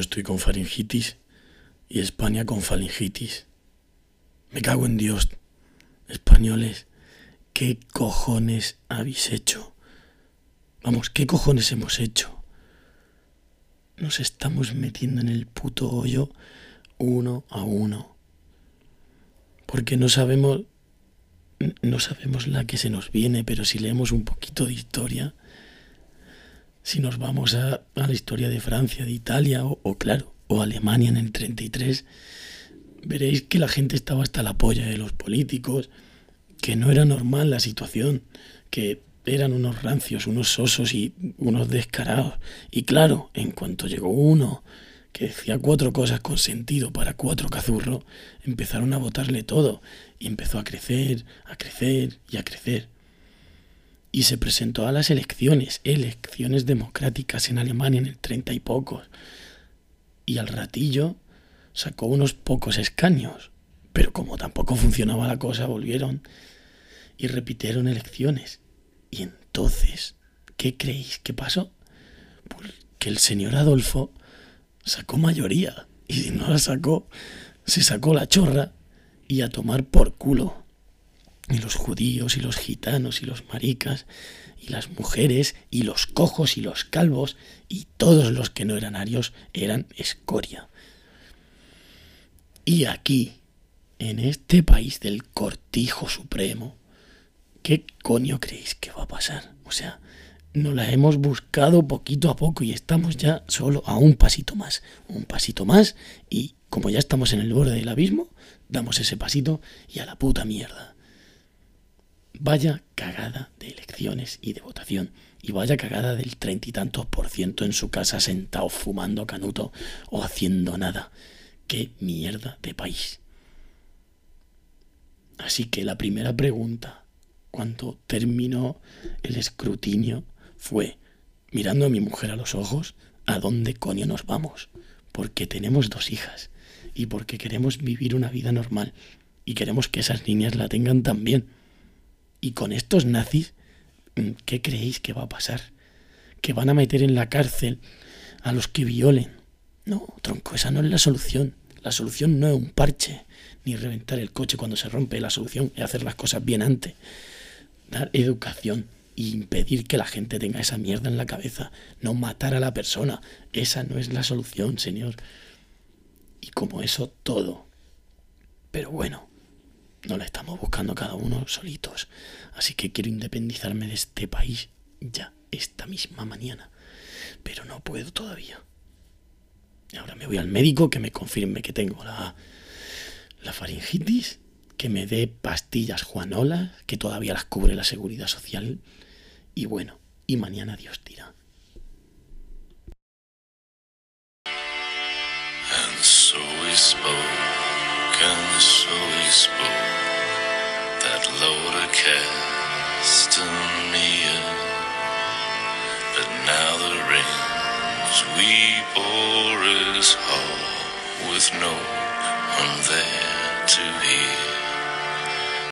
estoy con faringitis y España con faringitis. Me cago en Dios. Españoles, ¿qué cojones habéis hecho? Vamos, ¿qué cojones hemos hecho? Nos estamos metiendo en el puto hoyo uno a uno. Porque no sabemos no sabemos la que se nos viene, pero si leemos un poquito de historia, si nos vamos a, la historia de Francia, de Italia o, o, claro, o Alemania en el 33, veréis que la gente estaba hasta la polla de los políticos, que no era normal la situación, que eran unos rancios, unos sosos y unos descarados. Y claro, en cuanto llegó uno que decía cuatro cosas con sentido para cuatro cazurros, empezaron a votarle todo y empezó a crecer, a crecer y a crecer. Y se presentó a las elecciones, elecciones democráticas en Alemania en el treinta y pocos. Y al ratillo sacó unos pocos escaños. Pero como tampoco funcionaba la cosa, volvieron y repitieron elecciones. Y entonces, ¿qué creéis que pasó? Pues que el señor Adolfo sacó mayoría. Y si no la sacó, se sacó la chorra y a tomar por culo. Y los judíos y los gitanos y los maricas y las mujeres y los cojos y los calvos y todos los que no eran arios eran escoria. Y aquí, en este país del cortijo supremo, ¿qué coño creéis que va a pasar? O sea, no la hemos buscado poquito a poco y estamos ya solo a un pasito más, un pasito más y como ya estamos en el borde del abismo, damos ese pasito y a la puta mierda. Vaya cagada de elecciones y de votación. Y vaya cagada del treinta y tantos por ciento en su casa sentado fumando canuto o haciendo nada. ¡Qué mierda de país! Así que la primera pregunta, cuando terminó el escrutinio, fue, mirando a mi mujer a los ojos, ¿a dónde coño nos vamos? Porque tenemos dos hijas y porque queremos vivir una vida normal y queremos que esas niñas la tengan también. Y con estos nazis, mm, ¿qué creéis que va a pasar? ¿Que van a meter en la cárcel a los que violen? No, tronco, esa no es la solución. La solución no es un parche, ni reventar el coche cuando se rompe. La solución es hacer las cosas bien antes. Dar educación impedir que la gente tenga esa mierda en la cabeza, no matar a la persona. Esa no es la solución, señor. Y como eso, todo. Pero bueno, no la estamos buscando cada uno solitos. Así que quiero independizarme de este país ya, esta misma mañana. Pero no puedo todavía. Ahora me voy al médico que me confirme que tengo la, la faringitis, que me dé pastillas juanolas, que todavía las cubre la seguridad social y bueno, y mañana Dios spoke, Cast me But now the rains we bore is hard with no one there to hear.